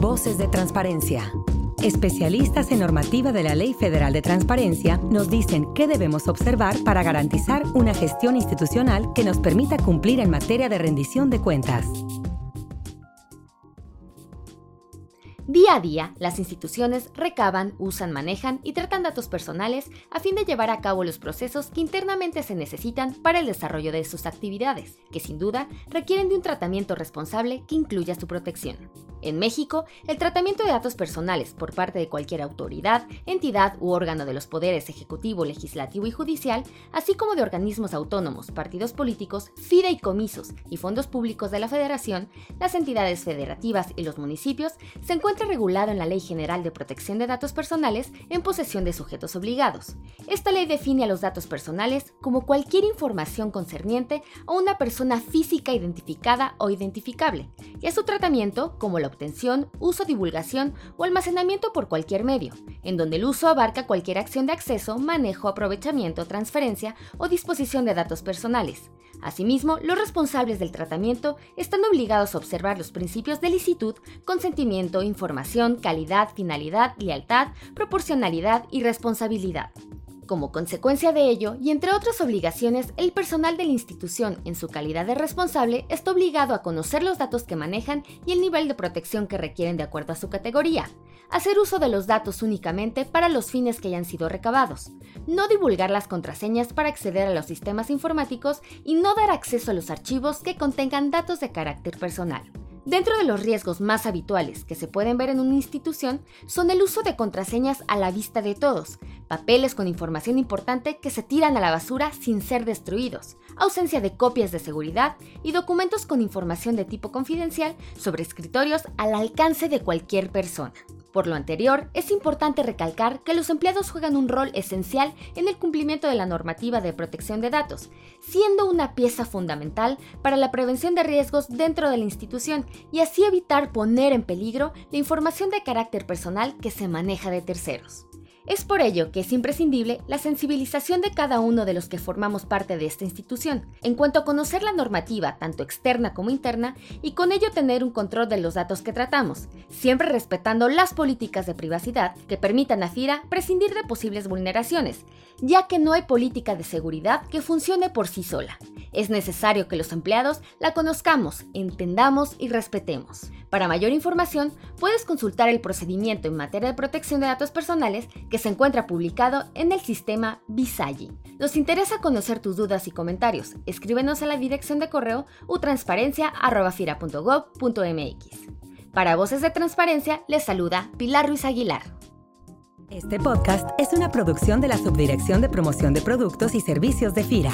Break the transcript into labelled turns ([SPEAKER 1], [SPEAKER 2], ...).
[SPEAKER 1] Voces de Transparencia. Especialistas en normativa de la Ley Federal de Transparencia nos dicen qué debemos observar para garantizar una gestión institucional que nos permita cumplir en materia de rendición de cuentas.
[SPEAKER 2] Día a día, las instituciones recaban, usan, manejan y tratan datos personales a fin de llevar a cabo los procesos que internamente se necesitan para el desarrollo de sus actividades, que sin duda requieren de un tratamiento responsable que incluya su protección. En México, el tratamiento de datos personales por parte de cualquier autoridad, entidad u órgano de los poderes ejecutivo, legislativo y judicial, así como de organismos autónomos, partidos políticos, fideicomisos y fondos públicos de la Federación, las entidades federativas y los municipios, se encuentra regulado en la Ley General de Protección de Datos Personales en posesión de sujetos obligados. Esta ley define a los datos personales como cualquier información concerniente a una persona física identificada o identificable, y a su tratamiento como la obtención, uso, divulgación o almacenamiento por cualquier medio, en donde el uso abarca cualquier acción de acceso, manejo, aprovechamiento, transferencia o disposición de datos personales. Asimismo, los responsables del tratamiento están obligados a observar los principios de licitud, consentimiento, información, calidad, finalidad, lealtad, proporcionalidad y responsabilidad. Como consecuencia de ello, y entre otras obligaciones, el personal de la institución, en su calidad de responsable, está obligado a conocer los datos que manejan y el nivel de protección que requieren de acuerdo a su categoría, hacer uso de los datos únicamente para los fines que hayan sido recabados, no divulgar las contraseñas para acceder a los sistemas informáticos y no dar acceso a los archivos que contengan datos de carácter personal. Dentro de los riesgos más habituales que se pueden ver en una institución son el uso de contraseñas a la vista de todos, papeles con información importante que se tiran a la basura sin ser destruidos, ausencia de copias de seguridad y documentos con información de tipo confidencial sobre escritorios al alcance de cualquier persona. Por lo anterior, es importante recalcar que los empleados juegan un rol esencial en el cumplimiento de la normativa de protección de datos, siendo una pieza fundamental para la prevención de riesgos dentro de la institución y así evitar poner en peligro la información de carácter personal que se maneja de terceros. Es por ello que es imprescindible la sensibilización de cada uno de los que formamos parte de esta institución, en cuanto a conocer la normativa, tanto externa como interna, y con ello tener un control de los datos que tratamos, siempre respetando las políticas de privacidad que permitan a FIRA prescindir de posibles vulneraciones, ya que no hay política de seguridad que funcione por sí sola. Es necesario que los empleados la conozcamos, entendamos y respetemos. Para mayor información, puedes consultar el procedimiento en materia de protección de datos personales que se encuentra publicado en el sistema Visagi. Nos interesa conocer tus dudas y comentarios. Escríbenos a la dirección de correo utransparencia.fira.gov.mx. Para Voces de Transparencia, les saluda Pilar Ruiz Aguilar.
[SPEAKER 1] Este podcast es una producción de la Subdirección de Promoción de Productos y Servicios de FIRA.